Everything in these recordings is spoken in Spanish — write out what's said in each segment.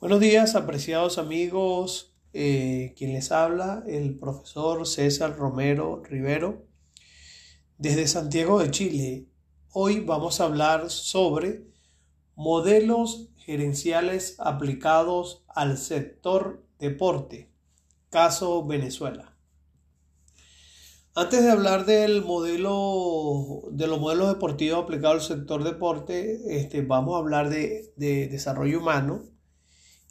Buenos días, apreciados amigos. Eh, quien les habla, el profesor César Romero Rivero, desde Santiago de Chile. Hoy vamos a hablar sobre modelos gerenciales aplicados al sector deporte, caso Venezuela. Antes de hablar del modelo, de los modelos deportivos aplicados al sector deporte, este, vamos a hablar de desarrollo humano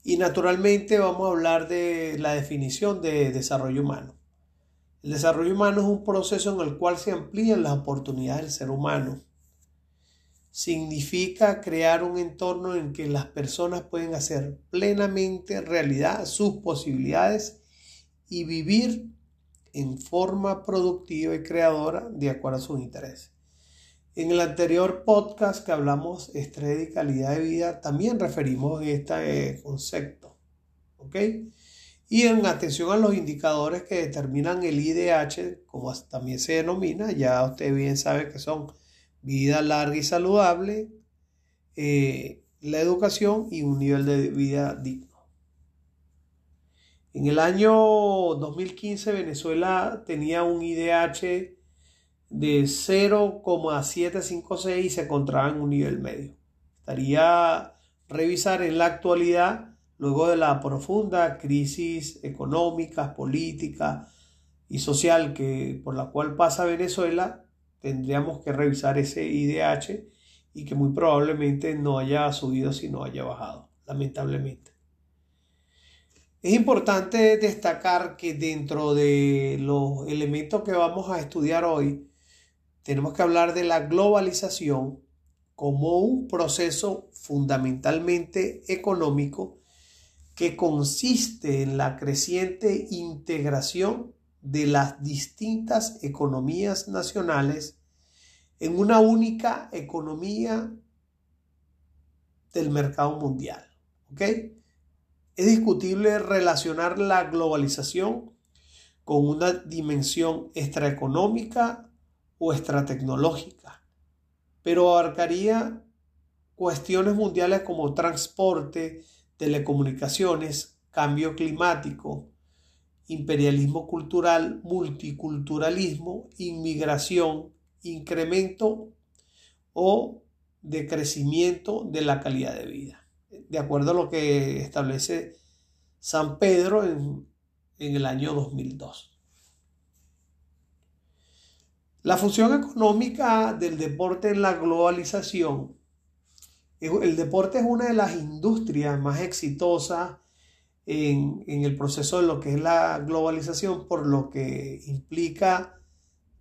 y naturalmente vamos a hablar de la definición de desarrollo humano. El desarrollo humano es un proceso en el cual se amplían las oportunidades del ser humano. Significa crear un entorno en que las personas pueden hacer plenamente realidad sus posibilidades y vivir en forma productiva y creadora de acuerdo a sus intereses. En el anterior podcast que hablamos estrés y calidad de vida, también referimos este eh, concepto. ¿Ok? Y en atención a los indicadores que determinan el IDH, como también se denomina, ya usted bien sabe que son vida larga y saludable, eh, la educación y un nivel de vida digno. En el año 2015 Venezuela tenía un IDH de 0,756 y se encontraba en un nivel medio. Estaría revisar en la actualidad, luego de la profunda crisis económica, política y social que, por la cual pasa Venezuela, tendríamos que revisar ese IDH y que muy probablemente no haya subido sino haya bajado, lamentablemente. Es importante destacar que dentro de los elementos que vamos a estudiar hoy, tenemos que hablar de la globalización como un proceso fundamentalmente económico que consiste en la creciente integración de las distintas economías nacionales en una única economía del mercado mundial. ¿Ok? Es discutible relacionar la globalización con una dimensión extraeconómica o extratecnológica, pero abarcaría cuestiones mundiales como transporte, telecomunicaciones, cambio climático, imperialismo cultural, multiculturalismo, inmigración, incremento o decrecimiento de la calidad de vida, de acuerdo a lo que establece San Pedro en, en el año 2002. La función económica del deporte en la globalización. El deporte es una de las industrias más exitosas en, el proceso de lo que es la globalización, por lo que implica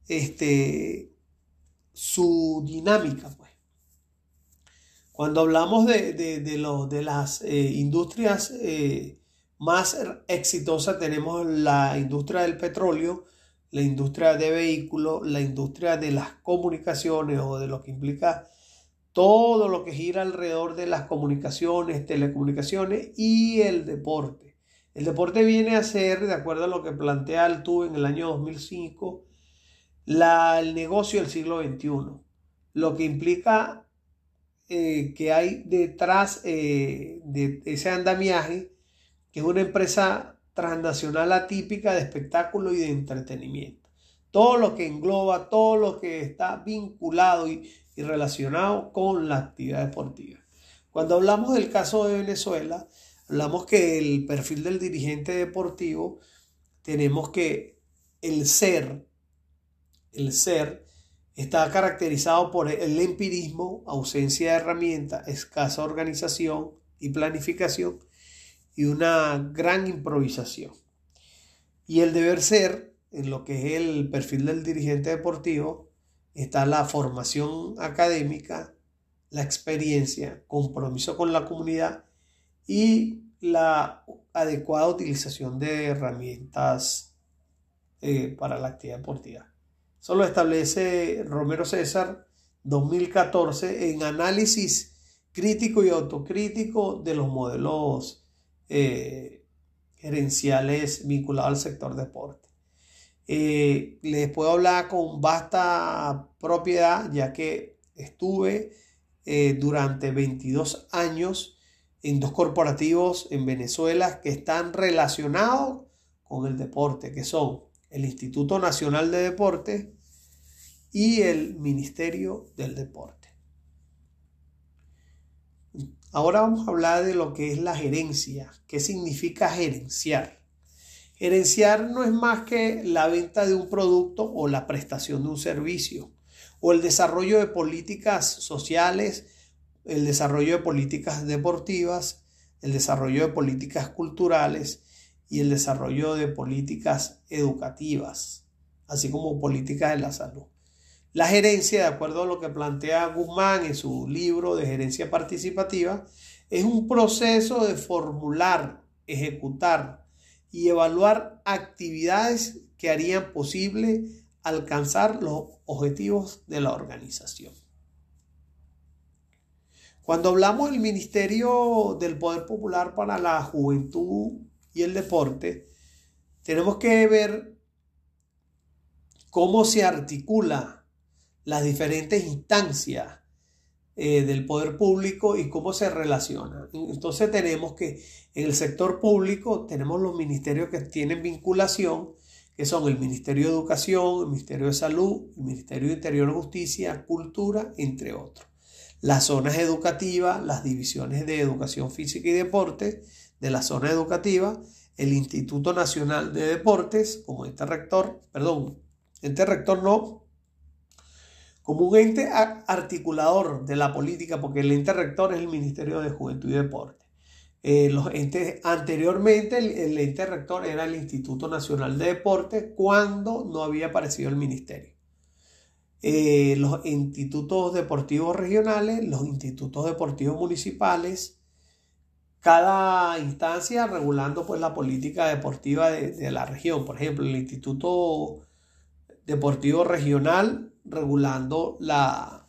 este, su dinámica. Pues. Cuando hablamos de, de, las eh, industrias eh, más exitosas, tenemos la industria del petróleo, la industria de vehículos, la industria de las comunicaciones o de lo que implica todo lo que gira alrededor de las comunicaciones, telecomunicaciones y el deporte. El deporte viene a ser, de acuerdo a lo que plantea Altu en el año 2005, la, el negocio del siglo XXI, lo que implica eh, que hay detrás eh, de ese andamiaje, que es una empresa transnacional atípica de espectáculo y de entretenimiento. Todo lo que engloba, todo lo que está vinculado y, relacionado con la actividad deportiva. Cuando hablamos del caso de Venezuela, hablamos que el perfil del dirigente deportivo, tenemos que el ser, el ser, está caracterizado por el empirismo, ausencia de herramientas, escasa organización y planificación, y una gran improvisación. Y el deber ser, en lo que es el perfil del dirigente deportivo, está la formación académica, la experiencia, compromiso con la comunidad y la adecuada utilización de herramientas eh, para la actividad deportiva. Eso lo establece Romero César 2014 en análisis crítico y autocrítico de los modelos eh, gerenciales vinculados al sector deporte. Eh, les puedo hablar con vasta propiedad, ya que estuve eh, durante 22 años en dos corporativos en Venezuela que están relacionados con el deporte, que son el Instituto Nacional de Deporte y el Ministerio del Deporte. Ahora vamos a hablar de lo que es la gerencia. ¿Qué significa gerenciar? Gerenciar no es más que la venta de un producto o la prestación de un servicio o el desarrollo de políticas sociales, el desarrollo de políticas deportivas, el desarrollo de políticas culturales y el desarrollo de políticas educativas, así como políticas de la salud. La gerencia, de acuerdo a lo que plantea Guzmán en su libro de gerencia participativa, es un proceso de formular, ejecutar y evaluar actividades que harían posible alcanzar los objetivos de la organización. Cuando hablamos del Ministerio del Poder Popular para la Juventud y el Deporte, tenemos que ver cómo se articula las diferentes instancias eh, del poder público y cómo se relacionan. Entonces tenemos que en el sector público tenemos los ministerios que tienen vinculación, que son el Ministerio de Educación, el Ministerio de Salud, el Ministerio de Interior Justicia, Cultura, entre otros. Las zonas educativas, las divisiones de educación física y deporte de la zona educativa, el Instituto Nacional de Deportes, como ente rector, perdón, ente rector no, como un ente articulador de la política, porque el ente rector es el Ministerio de Juventud y Deporte. Eh, los entes, anteriormente el, ente rector era el Instituto Nacional de Deporte cuando no había aparecido el ministerio. Eh, los institutos deportivos regionales, los institutos deportivos municipales, cada instancia regulando pues la política deportiva de, de la región. Por ejemplo, el Instituto Deportivo Regional regulando la,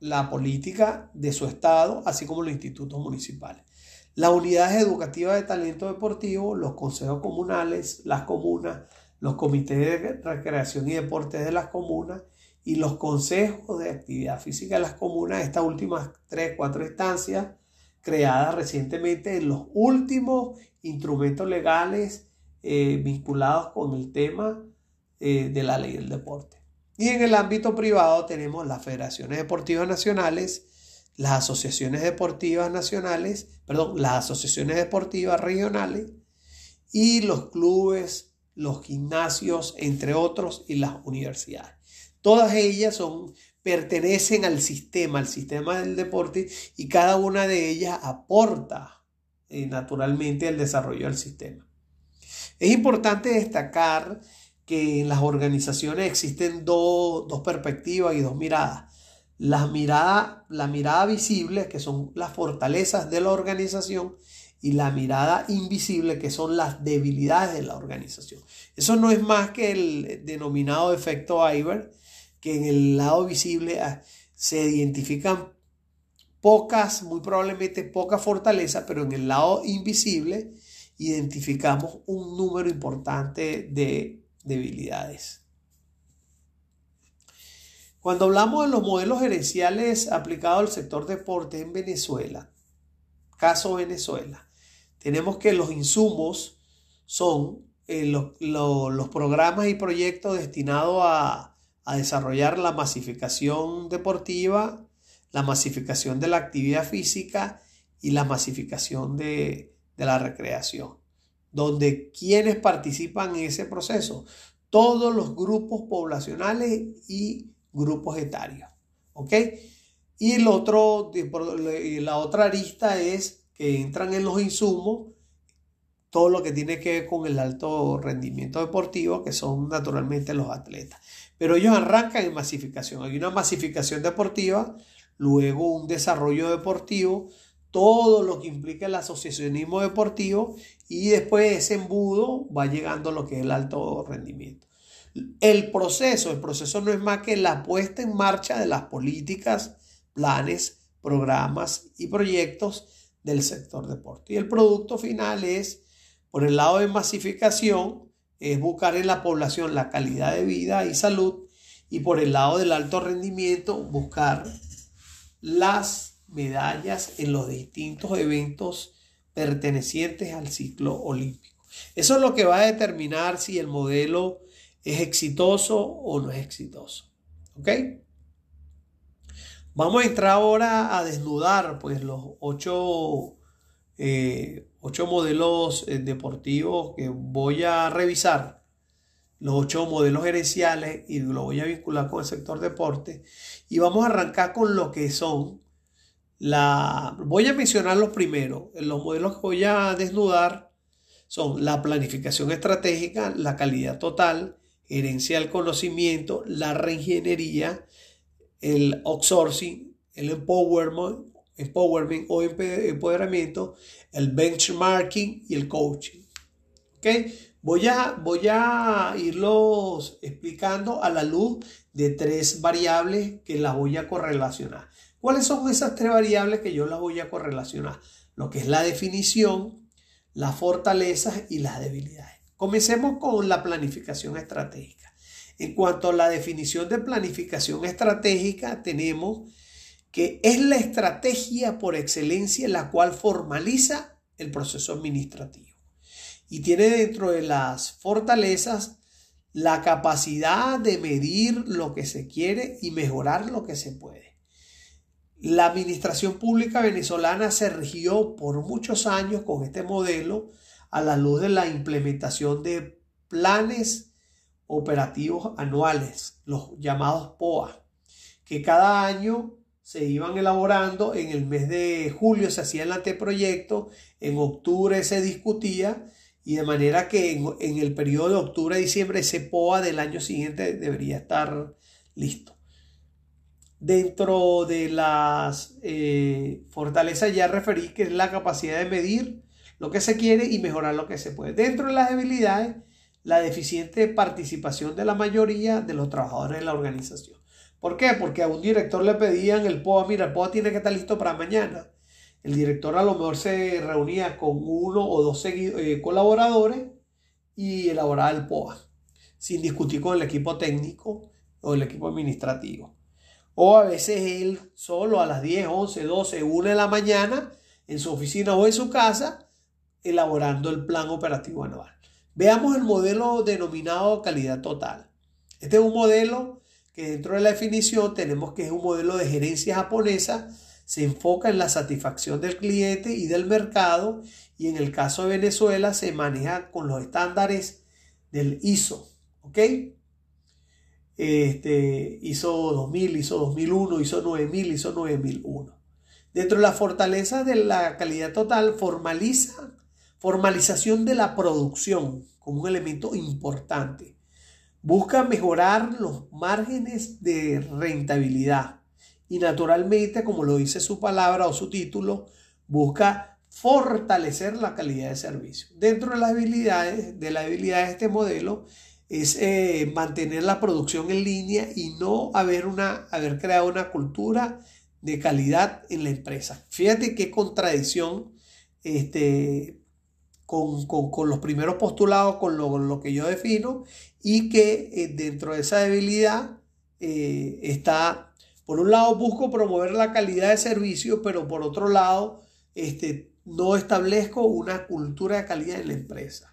la política de su estado, así como los institutos municipales. Las unidades educativas de talento deportivo, los consejos comunales, las comunas, los comités de recreación y deportes de las comunas y los consejos de actividad física de las comunas, estas últimas tres, cuatro instancias creadas recientemente en los últimos instrumentos legales eh, vinculados con el tema eh, de la ley del deporte. Y en el ámbito privado tenemos las federaciones deportivas nacionales, las asociaciones deportivas nacionales, perdón, las asociaciones deportivas regionales y los clubes, los gimnasios, entre otros, y las universidades. Todas ellas son, pertenecen al sistema, al sistema del deporte, y cada una de ellas aporta eh, naturalmente al desarrollo del sistema. Es importante destacar que en las organizaciones existen dos, perspectivas y dos miradas. La mirada, la mirada visible, que son las fortalezas de la organización, y la mirada invisible, que son las debilidades de la organización. Eso no es más que el denominado efecto Iber, que en el lado visible ah, se identifican pocas, muy probablemente pocas fortalezas, pero en el lado invisible identificamos un número importante de debilidades. Cuando hablamos de los modelos gerenciales aplicados al sector deporte en Venezuela, caso Venezuela, tenemos que los insumos son eh, los, programas y proyectos destinados a, desarrollar la masificación deportiva, la masificación de la actividad física y la masificación de la recreación donde quienes participan en ese proceso, todos los grupos poblacionales y grupos etarios. ¿Ok? Y el otro, la otra arista es que entran en los insumos todo lo que tiene que ver con el alto rendimiento deportivo, que son naturalmente los atletas. Pero ellos arrancan en masificación. Hay una masificación deportiva, luego un desarrollo deportivo, todo lo que implica el asociacionismo deportivo y después ese embudo va llegando lo que es el alto rendimiento. El proceso, el proceso no es más que la puesta en marcha de las políticas, planes, programas y proyectos del sector deporte. Y el producto final es, por el lado de masificación, es buscar en la población la calidad de vida y salud y por el lado del alto rendimiento buscar las medallas en los distintos eventos pertenecientes al ciclo olímpico. Eso es lo que va a determinar si el modelo es exitoso o no es exitoso. ¿Ok? Vamos a entrar ahora a desnudar pues los ocho, eh, modelos eh, deportivos que voy a revisar, los ocho modelos gerenciales y lo voy a vincular con el sector deporte y vamos a arrancar con lo que son la... Voy a mencionar los primeros, los modelos que voy a desnudar son la planificación estratégica, la calidad total, herencia del conocimiento, la reingeniería, el outsourcing, el empowerment, empowerment o empoderamiento, el benchmarking y el coaching. ¿Okay? Voy, a, voy a irlos explicando a la luz de tres variables que las voy a correlacionar. ¿Cuáles son esas tres variables que yo las voy a correlacionar? Lo que es la definición, las fortalezas y las debilidades. Comencemos con la planificación estratégica. En cuanto a la definición de planificación estratégica, tenemos que es la estrategia por excelencia la cual formaliza el proceso administrativo. Y tiene dentro de las fortalezas la capacidad de medir lo que se quiere y mejorar lo que se puede. La administración pública venezolana se rigió por muchos años con este modelo a la luz de la implementación de planes operativos anuales, los llamados POA, que cada año se iban elaborando, en el mes de julio se hacía el anteproyecto, en octubre se discutía y de manera que en, el periodo de octubre a diciembre ese POA del año siguiente debería estar listo. Dentro de las eh, fortalezas ya referí que es la capacidad de medir lo que se quiere y mejorar lo que se puede. Dentro de las debilidades, la deficiente participación de la mayoría de los trabajadores de la organización. ¿Por qué? Porque a un director le pedían el POA, mira, el POA tiene que estar listo para mañana. El director a lo mejor se reunía con uno o dos eh, colaboradores y elaboraba el POA, sin discutir con el equipo técnico o el equipo administrativo. O a veces él solo a las 10, 11, 12, 1 de la mañana en su oficina o en su casa elaborando el plan operativo anual. Veamos el modelo denominado calidad total. Este es un modelo que dentro de la definición tenemos que es un modelo de gerencia japonesa, se enfoca en la satisfacción del cliente y del mercado y en el caso de Venezuela se maneja con los estándares del ISO, ¿ok? Este, ISO 2000, ISO 2001, ISO 9000, ISO 9001. Dentro de la fortaleza de la calidad total, formaliza, formalización de la producción como un elemento importante. Busca mejorar los márgenes de rentabilidad y naturalmente, como lo dice su palabra o su título, busca fortalecer la calidad de servicio. Dentro de las habilidades de la habilidad de este modelo es eh, mantener la producción en línea y no haber, una, haber creado una cultura de calidad en la empresa. Fíjate qué contradicción este, con, los primeros postulados, con lo, que yo defino, y que eh, dentro de esa debilidad eh, está, por un lado, busco promover la calidad de servicio, pero por otro lado, este, no establezco una cultura de calidad en la empresa.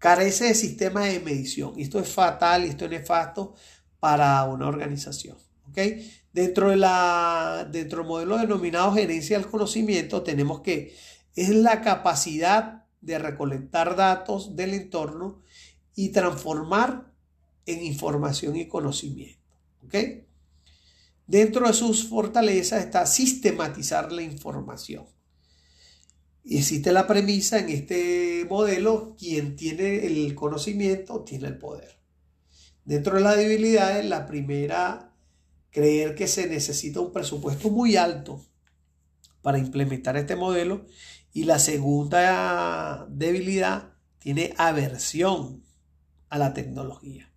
Carece de sistemas de medición. Esto es fatal esto es nefasto para una organización. ¿okay? Dentro, de la, dentro del modelo denominado gerencia del conocimiento, tenemos que es la capacidad de recolectar datos del entorno y transformar en información y conocimiento. ¿ok? Dentro de sus fortalezas está sistematizar la información. Existe la premisa en este modelo, quien tiene el conocimiento tiene el poder. Dentro de las debilidades, la primera, creer que se necesita un presupuesto muy alto para implementar este modelo y la segunda debilidad tiene aversión a la tecnología.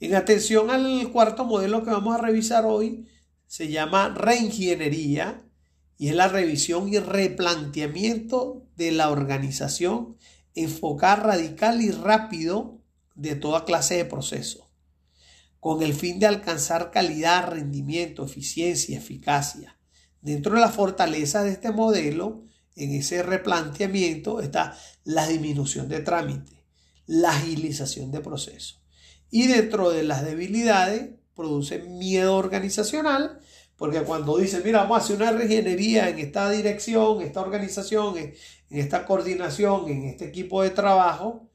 En atención al cuarto modelo que vamos a revisar hoy, se llama reingeniería y es la revisión y replanteamiento de la organización, enfocar radical y rápido de toda clase de procesos, con el fin de alcanzar calidad, rendimiento, eficiencia, eficacia Dentro de la fortaleza de este modelo, en ese replanteamiento, está la disminución de trámite, la agilización de procesos. Y dentro de las debilidades, produce miedo organizacional, porque cuando dice, mira, vamos a hacer una ingeniería en esta dirección, esta organización, en, esta coordinación, en este equipo de trabajo,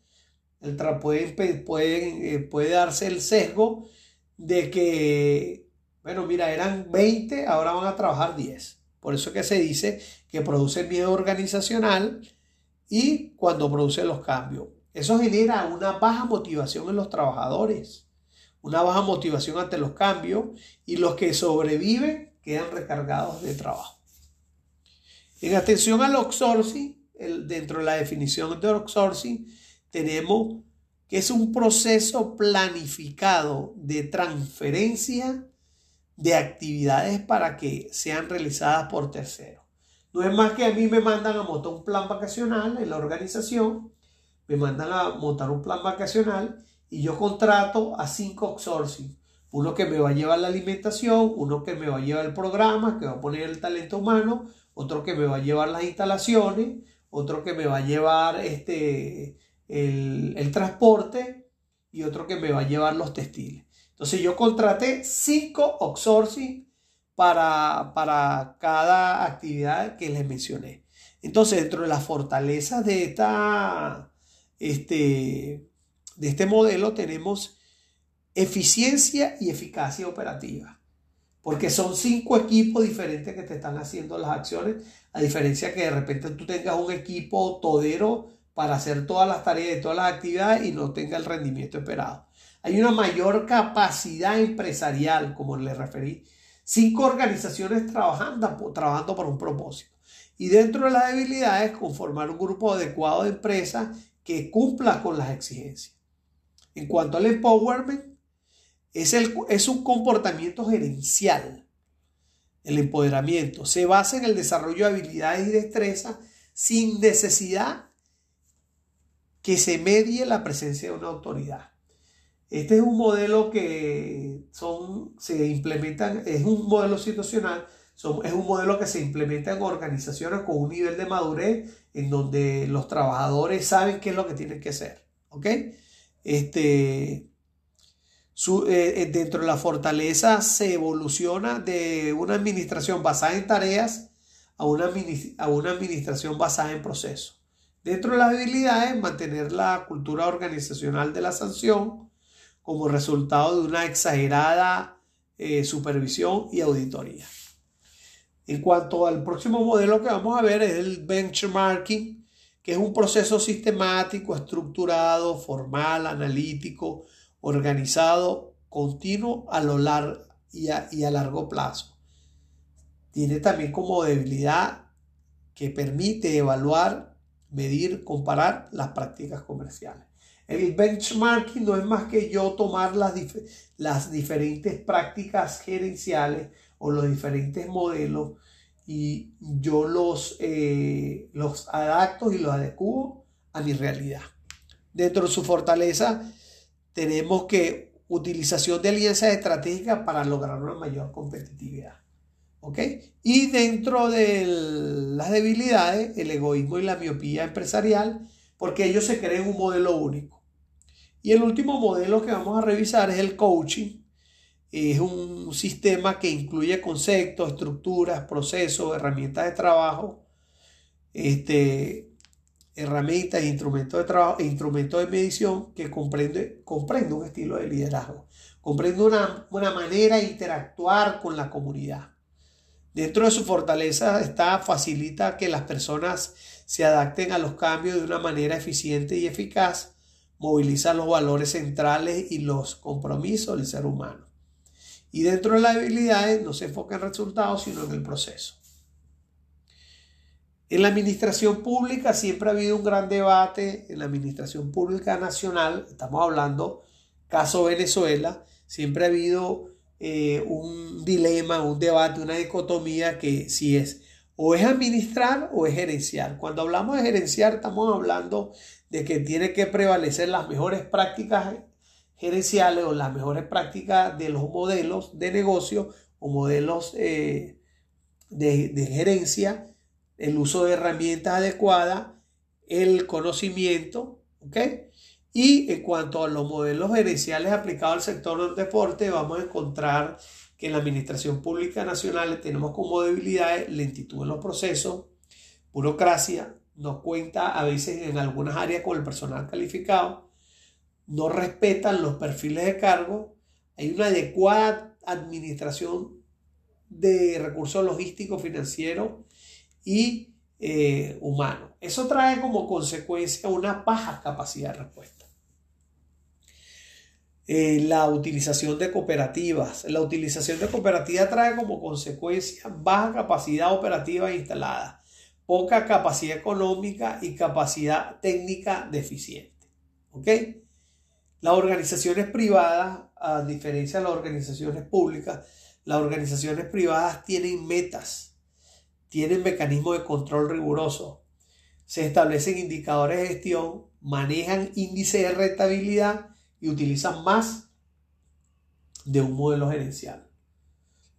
el puede, puede, eh, puede darse el sesgo de que, bueno, mira, eran 20, ahora van a trabajar 10. Por eso que se dice que produce miedo organizacional y cuando produce los cambios. Eso genera una baja motivación en los trabajadores, una baja motivación ante los cambios y los que sobreviven quedan recargados de trabajo. En atención al outsourcing, dentro de la definición de outsourcing, tenemos que es un proceso planificado de transferencia de actividades para que sean realizadas por terceros. No es más que a mí me mandan a montar un plan vacacional en la organización, me mandan a montar un plan vacacional y yo contrato a cinco outsourcing. Uno que me va a llevar la alimentación, uno que me va a llevar el programa, que va a poner el talento humano, otro que me va a llevar las instalaciones, otro que me va a llevar este, el, transporte y otro que me va a llevar los textiles. Entonces yo contraté cinco outsourcing para, para cada actividad que les mencioné. Entonces dentro de las fortalezas de, esta, este, de este modelo tenemos eficiencia y eficacia operativa. Porque son cinco equipos diferentes que te están haciendo las acciones, a diferencia que de repente tú tengas un equipo todero para hacer todas las tareas y todas las actividades y no tenga el rendimiento esperado. Hay una mayor capacidad empresarial, como le referí. Cinco organizaciones trabajando, trabajando por un propósito. Y dentro de las debilidades, conformar un grupo adecuado de empresas que cumpla con las exigencias. En cuanto al empowerment, es, un comportamiento gerencial. El empoderamiento se basa en el desarrollo de habilidades y destrezas sin necesidad que se medie la presencia de una autoridad. Este es un modelo que son, se implementan, es un modelo situacional, es un modelo que se implementa en organizaciones con un nivel de madurez en donde los trabajadores saben qué es lo que tienen que hacer. ¿Ok? Este, eh, eh, dentro de la fortaleza se evoluciona de una administración basada en tareas a una, a una administración basada en procesos. Dentro de las debilidades, mantener la cultura organizacional de la sanción como resultado de una exagerada eh, supervisión y auditoría. En cuanto al próximo modelo que vamos a ver es el benchmarking, es un proceso sistemático, estructurado, formal, analítico, organizado, continuo a lo largo y y a largo plazo. Tiene también como debilidad que permite evaluar medir, comparar las prácticas comerciales. El benchmarking no es más que yo tomar las, las diferentes prácticas gerenciales o los diferentes modelos y yo los, eh, los adapto y los adecuo a mi realidad. Dentro de su fortaleza tenemos que utilización de alianzas estratégicas para lograr una mayor competitividad. ¿Ok? Y dentro de las debilidades, el egoísmo y la miopía empresarial, porque ellos se creen un modelo único. Y el último modelo que vamos a revisar es el coaching. Es un sistema que incluye conceptos, estructuras, procesos, herramientas de trabajo, este, herramientas, instrumentos de trabajo, instrumentos de medición que comprende, comprende un estilo de liderazgo, comprende una, una manera de interactuar con la comunidad. Dentro de su fortaleza está facilita que las personas se adapten a los cambios de una manera eficiente y eficaz, moviliza los valores centrales y los compromisos del ser humano. Y dentro de las habilidades no se enfoca en resultados, sino en el proceso. En la administración pública siempre ha habido un gran debate, en la administración pública nacional, estamos hablando caso Venezuela, siempre ha habido eh, un dilema, un debate, una dicotomía que si es o es administrar o es gerenciar. Cuando hablamos de gerenciar estamos hablando de que tiene que prevalecer las mejores prácticas gerenciales o las mejores prácticas de los modelos de negocio o modelos eh, de, gerencia, el uso de herramientas adecuadas, el conocimiento, ¿ok? Y en cuanto a los modelos gerenciales aplicados al sector del deporte, vamos a encontrar que en la Administración Pública Nacional tenemos como debilidades lentitud en los procesos, burocracia, no cuenta a veces en algunas áreas con el personal calificado, no respetan los perfiles de cargo, hay una adecuada administración de recursos logísticos, financieros y eh, humanos. Eso trae como consecuencia una baja capacidad de respuesta. Eh, la utilización de cooperativas. La utilización de cooperativas trae como consecuencia baja capacidad operativa instalada, poca capacidad económica y capacidad técnica deficiente. ¿Ok? Las organizaciones privadas, a diferencia de las organizaciones públicas, las organizaciones privadas tienen metas, tienen mecanismos de control riguroso, se establecen indicadores de gestión, manejan índices de rentabilidad y utilizan más de un modelo gerencial.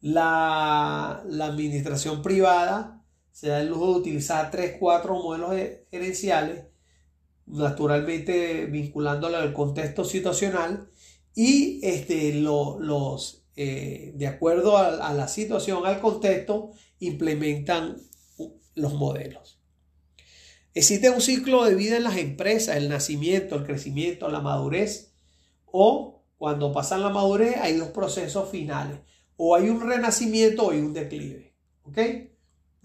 La, administración privada se da el lujo de utilizar 3, 4 modelos gerenciales, naturalmente vinculándolo al contexto situacional y este, los, eh, de acuerdo a, a la situación, al contexto, implementan los modelos. Existe un ciclo de vida en las empresas, el nacimiento, el crecimiento, la madurez o cuando pasan la madurez hay dos procesos finales. O hay un renacimiento o hay un declive. ¿Ok?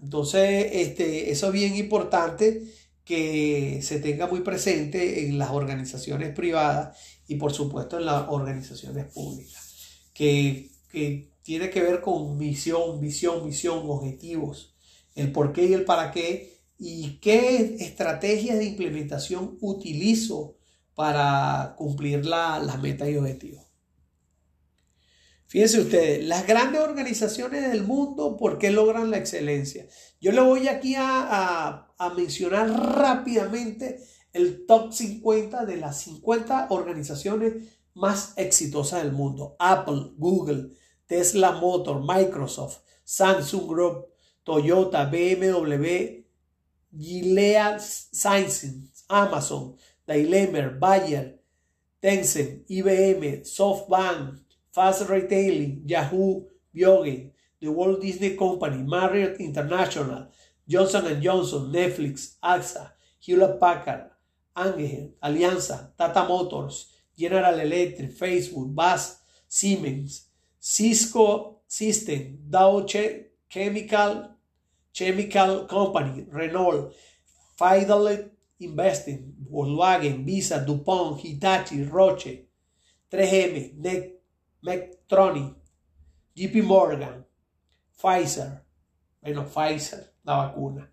Entonces, este, eso es bien importante que se tenga muy presente en las organizaciones privadas y por supuesto en las organizaciones públicas. Que, que tiene que ver con misión, visión, misión, objetivos, el por qué y el para qué y qué estrategias de implementación utilizo para cumplir las metas y objetivos. Fíjense ustedes, las grandes organizaciones del mundo, ¿por qué logran la excelencia? Yo le voy aquí a, a mencionar rápidamente el top 50 de las 50 organizaciones más exitosas del mundo. Apple, Google, Tesla Motor, Microsoft, Samsung Group, Toyota, BMW, Gilead Sciences, Amazon, Daimler, Bayer, Tencent, IBM, SoftBank, Fast Retailing, Yahoo, Biogen, The Walt Disney Company, Marriott International, Johnson Johnson, Netflix, AXA, Hewlett Packard, Angel, Alianza, Tata Motors, General Electric, Facebook, BAS, Siemens, Cisco System, Dow Chemical, Chemical Company, Renault, Fidelity Investing, Volkswagen, Visa, DuPont, Hitachi, Roche, 3M, NEC, Medtronic, JP Morgan, Pfizer, bueno, Pfizer, la vacuna,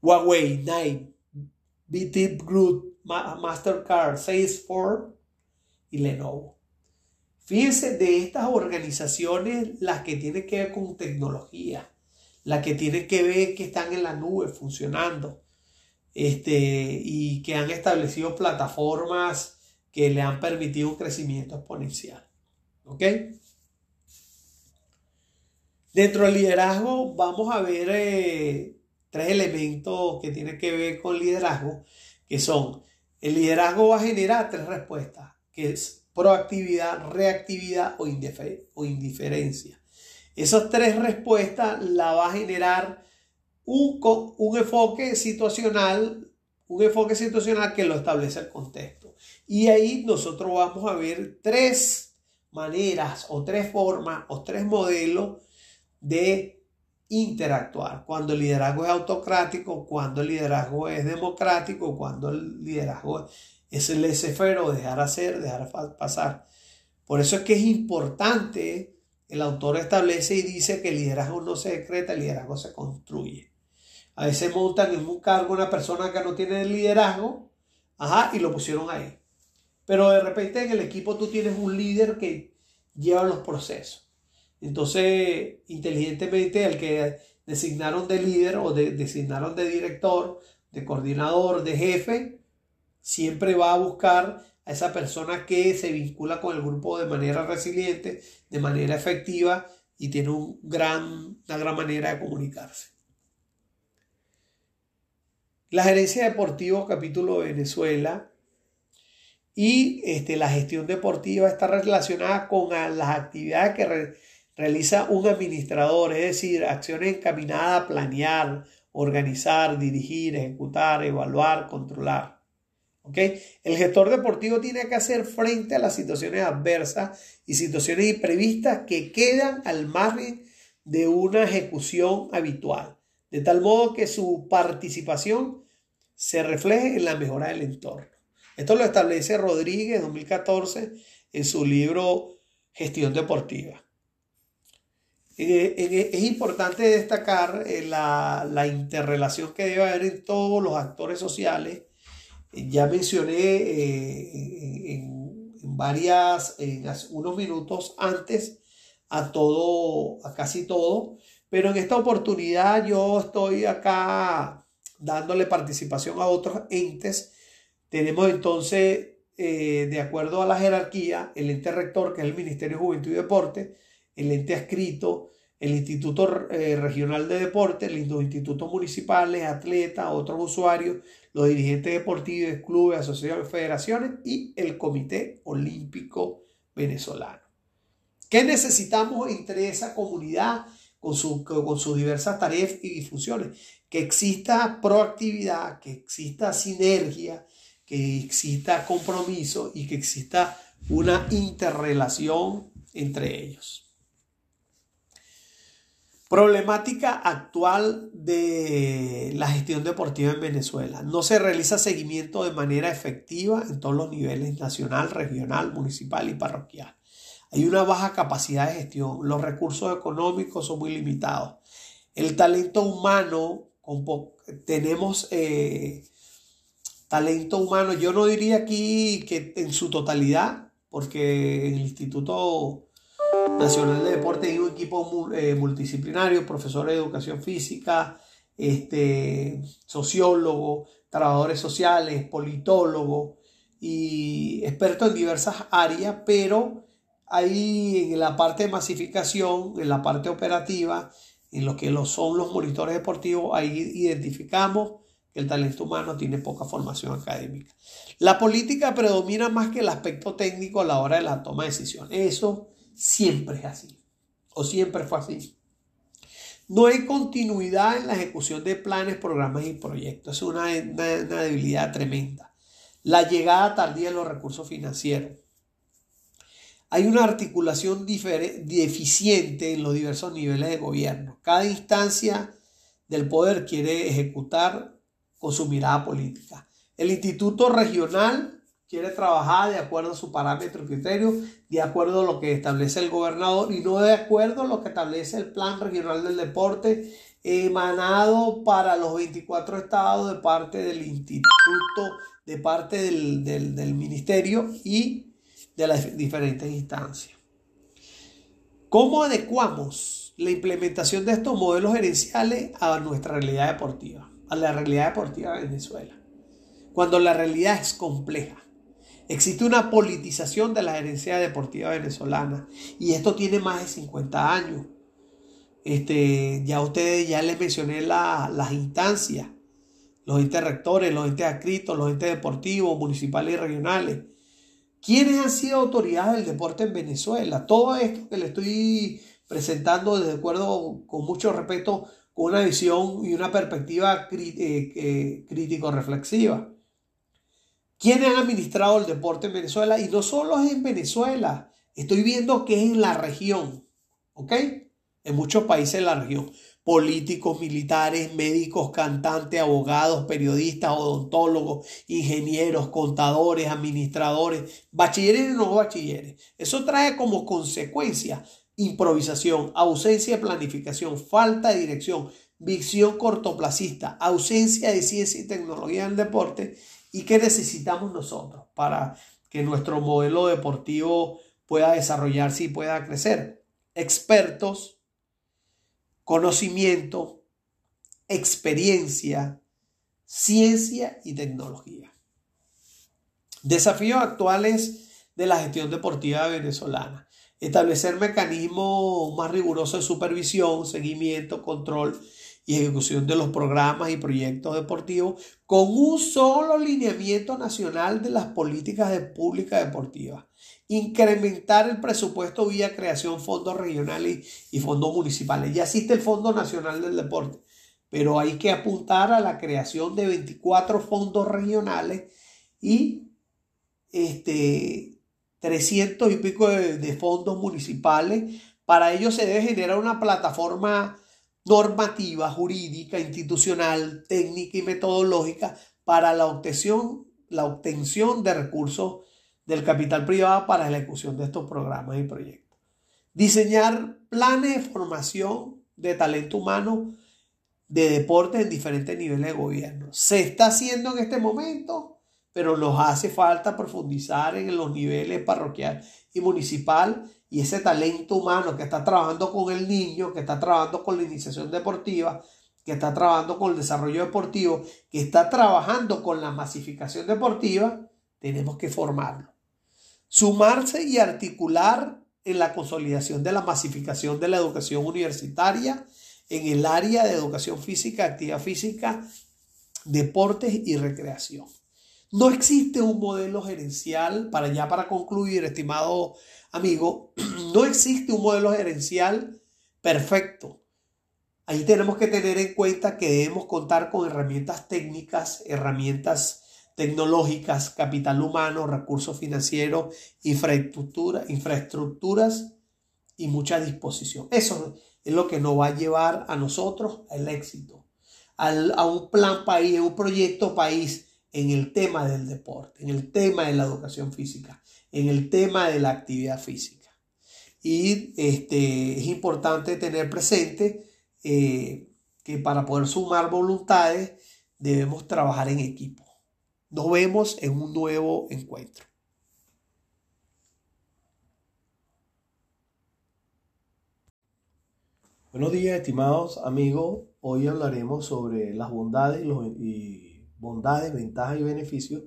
Huawei, Nike, BT Group, Mastercard, Salesforce y Lenovo. Fíjense de estas organizaciones las que tienen que ver con tecnología, las que tienen que ver que están en la nube funcionando, este, y que han establecido plataformas que le han permitido un crecimiento exponencial. ¿Ok? Dentro del liderazgo vamos a ver eh, tres elementos que tienen que ver con liderazgo, que son, el liderazgo va a generar tres respuestas, que es proactividad, reactividad o, o indiferencia. Esas tres respuestas la va a generar un, enfoque situacional, un enfoque situacional que lo establece el contexto. Y ahí nosotros vamos a ver tres maneras o tres formas o tres modelos de interactuar. Cuando el liderazgo es autocrático, cuando el liderazgo es democrático, cuando el liderazgo es el laissez-faire o dejar hacer, dejar pasar. Por eso es que es importante, el autor establece y dice que el liderazgo no se decreta, el liderazgo se construye. A veces montan en un cargo una persona que no tiene liderazgo, ajá, y lo pusieron ahí. Pero de repente en el equipo tú tienes un líder que lleva los procesos. Entonces, inteligentemente, el que designaron de líder o designaron de director, de coordinador, de jefe, siempre va a buscar a esa persona que se vincula con el grupo de manera resiliente, de manera efectiva y tiene un gran, una gran manera de comunicarse. La gerencia deportiva, capítulo Venezuela, y este, la gestión deportiva está relacionada con las actividades que realiza un administrador, es decir, acciones encaminadas a planear, organizar, dirigir, ejecutar, evaluar, controlar. El gestor deportivo tiene que hacer frente a las situaciones adversas y situaciones imprevistas que quedan al margen de una ejecución habitual, de tal modo que su participación se refleje en la mejora del entorno. Esto lo establece Rodríguez en 2014 en su libro Gestión Deportiva. Es importante destacar eh, la, interrelación que debe haber en todos los actores sociales. Ya mencioné eh, en, varias, en unos minutos antes a todo, a casi todo, pero en esta oportunidad yo estoy acá dándole participación a otros entes. Tenemos entonces, eh, de acuerdo a la jerarquía, el ente rector, que es el Ministerio de Juventud y Deporte, el ente adscrito, el Instituto eh, Regional de Deporte, los institutos municipales, atletas, otros usuarios, los dirigentes deportivos, clubes, asociaciones, federaciones y el Comité Olímpico Venezolano. ¿Qué necesitamos entre esa comunidad con, con sus diversas tareas y funciones? Que exista proactividad, que exista sinergia, que exista compromiso y que exista una interrelación entre ellos. Problemática actual de la gestión deportiva en Venezuela. No se realiza seguimiento de manera efectiva en todos los niveles nacional, regional, municipal y parroquial. Hay una baja capacidad de gestión. Los recursos económicos son muy limitados. El talento humano, tenemos eh, talento humano, yo no diría aquí que en su totalidad, porque el Instituto Nacional de Deporte y un equipo eh, multidisciplinario, profesores de educación física, este, sociólogos, trabajadores sociales, politólogos y expertos en diversas áreas, pero ahí en la parte de masificación, en la parte operativa, en lo que lo son los monitores deportivos, ahí identificamos que el talento humano tiene poca formación académica. La política predomina más que el aspecto técnico a la hora de la toma de decisiones. Eso siempre es así, o siempre fue así. No hay continuidad en la ejecución de planes, programas y proyectos. Es una, debilidad tremenda. La llegada tardía de los recursos financieros. Hay una articulación deficiente en los diversos niveles de gobierno. Cada instancia del poder quiere ejecutar con su mirada política. El Instituto Regional quiere trabajar de acuerdo a su parámetro y criterio, de acuerdo a lo que establece el gobernador y no de acuerdo a lo que establece el Plan Regional del Deporte emanado para los 24 estados de parte del instituto, de parte del, del ministerio y de las diferentes instancias. ¿Cómo adecuamos la implementación de estos modelos gerenciales a nuestra realidad deportiva, a la realidad deportiva de Venezuela? Cuando la realidad es compleja Existe una politización de la gerencia deportiva venezolana y esto tiene más de 50 años. Este, ya ustedes, ya les mencioné las instancias, los entes rectores, los entes adscritos, los entes deportivos, municipales y regionales. ¿Quiénes han sido autoridades del deporte en Venezuela? Todo esto que le estoy presentando de acuerdo con mucho respeto, con una visión y una perspectiva eh, eh, crítico-reflexiva. ¿Quiénes han administrado el deporte en Venezuela? Y no solo es en Venezuela, estoy viendo que es en la región, ¿ok? En muchos países de la región. Políticos, militares, médicos, cantantes, abogados, periodistas, odontólogos, ingenieros, contadores, administradores, bachilleres y no bachilleres. Eso trae como consecuencia improvisación, ausencia de planificación, falta de dirección, visión cortoplacista, ausencia de ciencia y tecnología en el deporte ¿Y qué necesitamos nosotros para que nuestro modelo deportivo pueda desarrollarse y pueda crecer? Expertos, conocimiento, experiencia, ciencia y tecnología. Desafíos actuales de la gestión deportiva venezolana. Establecer mecanismos más rigurosos de supervisión, seguimiento, control y ejecución de los programas y proyectos deportivos con un solo lineamiento nacional de las políticas de pública deportiva. Incrementar el presupuesto vía creación fondos regionales y fondos municipales. Ya existe el Fondo Nacional del Deporte, pero hay que apuntar a la creación de 24 fondos regionales y este, 300 y pico de, fondos municipales. Para ello se debe generar una plataforma normativa, jurídica, institucional, técnica y metodológica para la obtención, la obtención de recursos del capital privado para la ejecución de estos programas y proyectos. Diseñar planes de formación de talento humano de deporte en diferentes niveles de gobierno. Se está haciendo en este momento pero nos hace falta profundizar en los niveles parroquial y municipal y ese talento humano que está trabajando con el niño, que está trabajando con la iniciación deportiva, que está trabajando con el desarrollo deportivo, que está trabajando con la masificación deportiva, tenemos que formarlo. Sumarse y articular en la consolidación de la masificación de la educación universitaria en el área de educación física, actividad física, deportes y recreación. No existe un modelo gerencial, para ya para concluir, estimado amigo, no existe un modelo gerencial perfecto. Ahí tenemos que tener en cuenta que debemos contar con herramientas técnicas, herramientas tecnológicas, capital humano, recursos financieros, infraestructura, infraestructuras y mucha disposición. Eso es lo que nos va a llevar a nosotros al éxito, a un plan país, a un proyecto país en el tema del deporte, en el tema de la educación física, en el tema de la actividad física. Y este, es importante tener presente eh, que para poder sumar voluntades debemos trabajar en equipo. Nos vemos en un nuevo encuentro. Buenos días, estimados amigos. Hoy hablaremos sobre las bondades y, los, bondades, ventajas y beneficios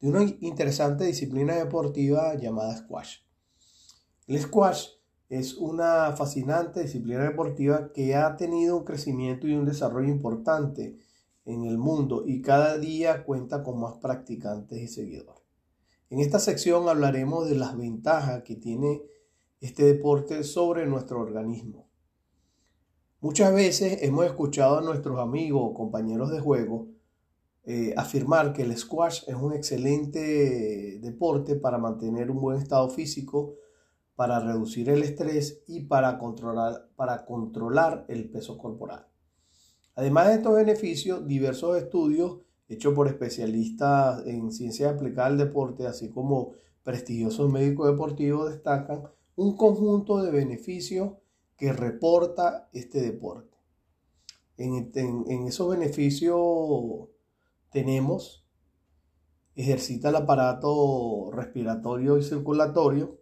de una interesante disciplina deportiva llamada squash. El squash es una fascinante disciplina deportiva que ha tenido un crecimiento y un desarrollo importante en el mundo y cada día cuenta con más practicantes y seguidores. En esta sección hablaremos de las ventajas que tiene este deporte sobre nuestro organismo. Muchas veces hemos escuchado a nuestros amigos o compañeros de juego eh, afirmar que el squash es un excelente deporte para mantener un buen estado físico, para reducir el estrés y para controlar, para controlar el peso corporal. Además de estos beneficios, diversos estudios hechos por especialistas en ciencia aplicada al deporte, así como prestigiosos médicos deportivos, destacan un conjunto de beneficios que reporta este deporte. En, en esos beneficios tenemos, ejercita el aparato respiratorio y circulatorio.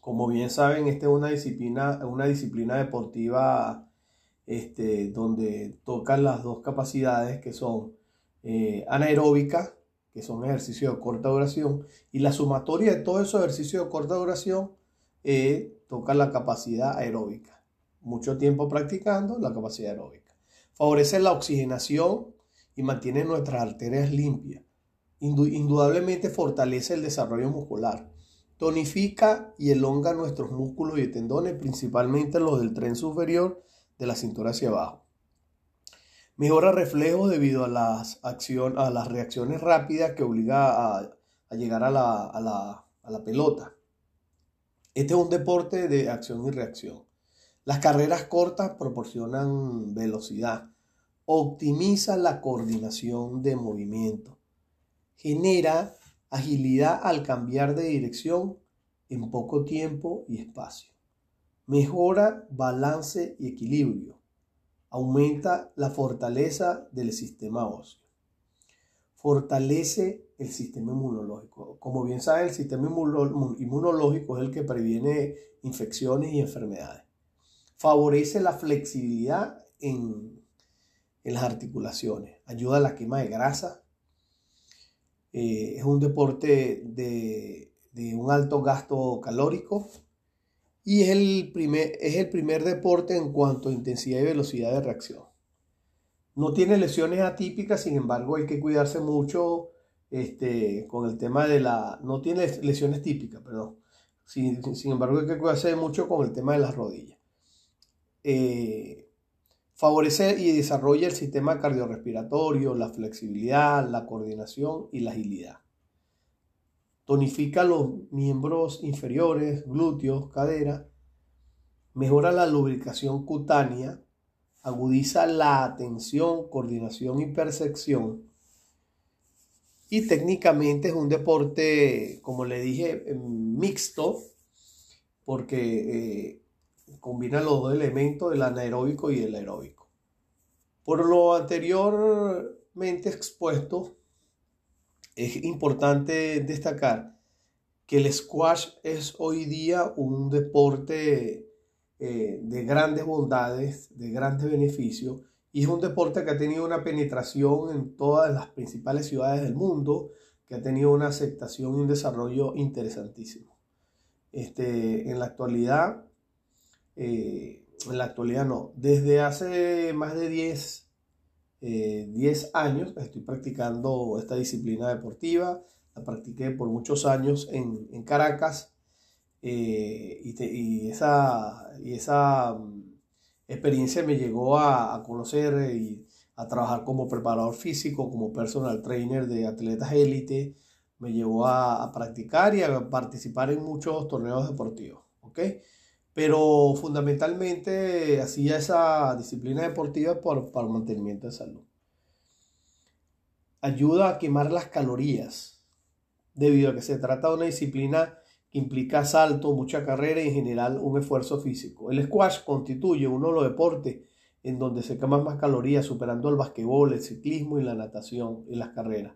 Como bien saben, esta es una disciplina, una disciplina deportiva este, donde tocan las dos capacidades que son eh, anaeróbica, que son ejercicios de corta duración, y la sumatoria de todos esos ejercicios de corta duración eh, toca la capacidad aeróbica. Mucho tiempo practicando la capacidad aeróbica. Favorece la oxigenación y mantiene nuestras arterias limpias. Indudablemente fortalece el desarrollo muscular. Tonifica y elonga nuestros músculos y tendones, principalmente los del tren superior de la cintura hacia abajo. Mejora reflejos debido a las, a las reacciones rápidas que obliga a, llegar a la, a la pelota. Este es un deporte de acción y reacción. Las carreras cortas proporcionan velocidad optimiza la coordinación de movimiento, genera agilidad al cambiar de dirección en poco tiempo y espacio, mejora balance y equilibrio, aumenta la fortaleza del sistema óseo, fortalece el sistema inmunológico. Como bien saben, el sistema inmunológico es el que previene infecciones y enfermedades. Favorece la flexibilidad en en las articulaciones, ayuda a la quema de grasa. Eh, es un deporte de, un alto gasto calórico y es el, primer, es el primer deporte en cuanto a intensidad y velocidad de reacción. No tiene lesiones atípicas, sin embargo hay que cuidarse mucho este, con el tema de la... No tiene lesiones típicas, perdón. Sin, sin embargo hay que cuidarse mucho con el tema de las rodillas. Eh, favorece y desarrolla el sistema cardiorrespiratorio, la flexibilidad, la coordinación y la agilidad. Tonifica los miembros inferiores, glúteos, cadera. Mejora la lubricación cutánea. Agudiza la atención, coordinación y percepción. Y técnicamente es un deporte, como le dije, mixto, porque eh, combina los dos elementos, el anaeróbico y el aeróbico. Por lo anteriormente expuesto, es importante destacar que el squash es hoy día un deporte eh, de grandes bondades, de grandes beneficios, y es un deporte que ha tenido una penetración en todas las principales ciudades del mundo, que ha tenido una aceptación y un desarrollo interesantísimo. Este, en la actualidad, eh, en la actualidad no, desde hace más de 10 10 eh, años estoy practicando esta disciplina deportiva. La practiqué por muchos años en, Caracas eh, y, esa, y esa mm, experiencia me llegó a, conocer y a trabajar como preparador físico, como personal trainer de atletas élite. Me llevó a, a, practicar y a participar en muchos torneos deportivos. ¿okay? Pero fundamentalmente hacía esa disciplina deportiva por, para el mantenimiento de salud. Ayuda a quemar las calorías, debido a que se trata de una disciplina que implica salto, mucha carrera y en general un esfuerzo físico. El squash constituye uno de los deportes en donde se queman más calorías, superando el basquetbol, el ciclismo y la natación y las carreras,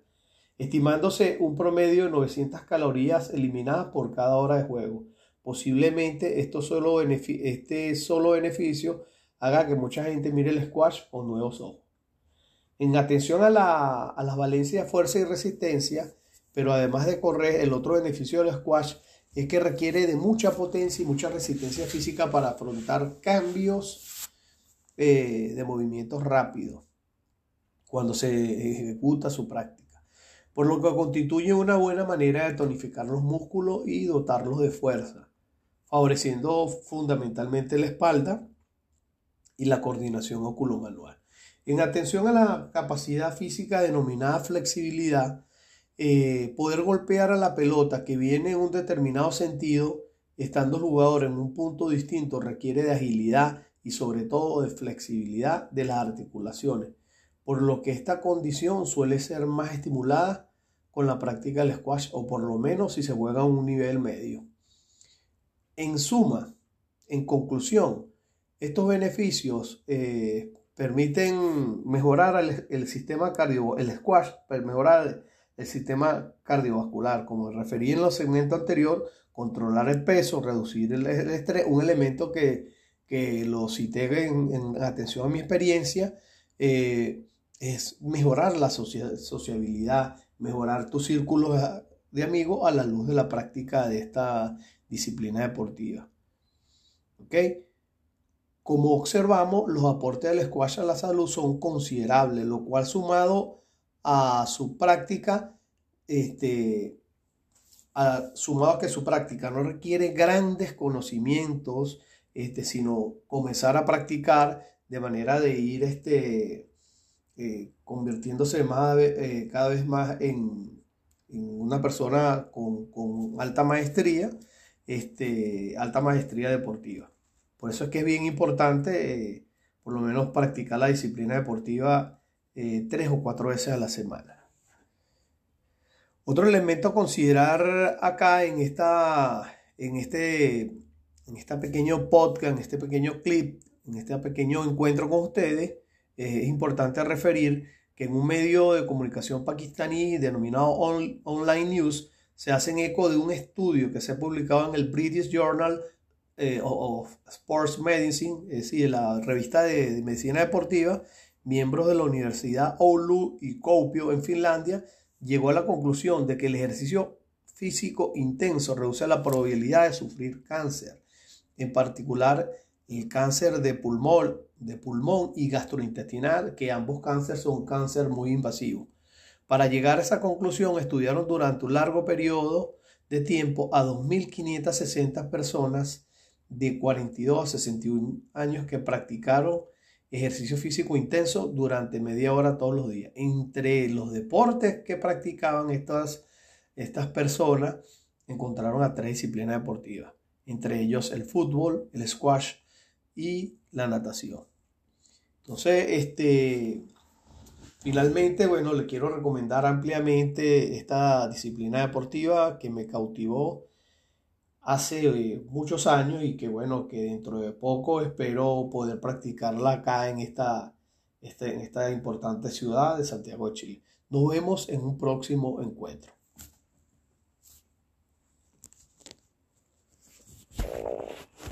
estimándose un promedio de 900 calorías eliminadas por cada hora de juego Posiblemente esto solo este solo beneficio haga que mucha gente mire el squash con nuevos ojos. En atención a, las valencias de fuerza y resistencia, pero además de correr, el otro beneficio del squash es que requiere de mucha potencia y mucha resistencia física para afrontar cambios eh, de movimientos rápidos cuando se ejecuta su práctica, por lo que constituye una buena manera de tonificar los músculos y dotarlos de fuerza favoreciendo fundamentalmente la espalda y la coordinación oculomanual. En atención a la capacidad física denominada flexibilidad, eh, poder golpear a la pelota que viene en un determinado sentido, estando el jugador en un punto distinto, requiere de agilidad y sobre todo de flexibilidad de las articulaciones, por lo que esta condición suele ser más estimulada con la práctica del squash o por lo menos si se juega a un nivel medio. En suma, en conclusión, estos beneficios eh, permiten mejorar el, sistema cardio, el squash, mejorar el sistema cardiovascular, como referí en los segmentos anterior, controlar el peso, reducir el, estrés, un elemento que, lo cité en, atención a mi experiencia, eh, es mejorar la sociabilidad, mejorar tu círculo de amigos a la luz de la práctica de esta disciplina deportiva. ¿Ok? Como observamos, los aportes del squash a la salud son considerables, lo cual sumado a su práctica, este, sumado a que su práctica no requiere grandes conocimientos, este, sino comenzar a practicar de manera de ir este, eh, convirtiéndose eh, cada vez más en, una persona con alta maestría, este, alta maestría deportiva. Por eso es que es bien importante, eh, por lo menos, practicar la disciplina deportiva eh, tres o cuatro veces a la semana. Otro elemento a considerar acá en, esta, en, este, en este pequeño podcast, en este pequeño clip, en este pequeño encuentro con ustedes, eh, es importante referir que en un medio de comunicación pakistaní denominado Online News, se hacen eco de un estudio que se ha publicado en el British Journal eh, of Sports Medicine, es decir, la revista de, medicina deportiva, miembros de la Universidad Oulu y Kuopio en Finlandia, llegó a la conclusión de que el ejercicio físico intenso reduce la probabilidad de sufrir cáncer. en particular el cáncer de pulmón, de pulmón y gastrointestinal, que ambos cánceres son cáncer muy invasivos. Para llegar a esa conclusión, estudiaron durante un largo periodo de tiempo a 2.560 personas de 42 a 61 años que practicaron ejercicio físico intenso durante media hora todos los días. Entre los deportes que practicaban estas, estas personas, encontraron a tres disciplinas deportivas, entre ellos el fútbol, el squash y la natación. Entonces, este, finalmente, bueno, le quiero recomendar ampliamente esta disciplina deportiva que me cautivó hace eh, muchos años y que bueno, que dentro de poco espero poder practicarla acá en esta, este, en esta importante ciudad de Santiago de Chile. Nos vemos en un próximo encuentro.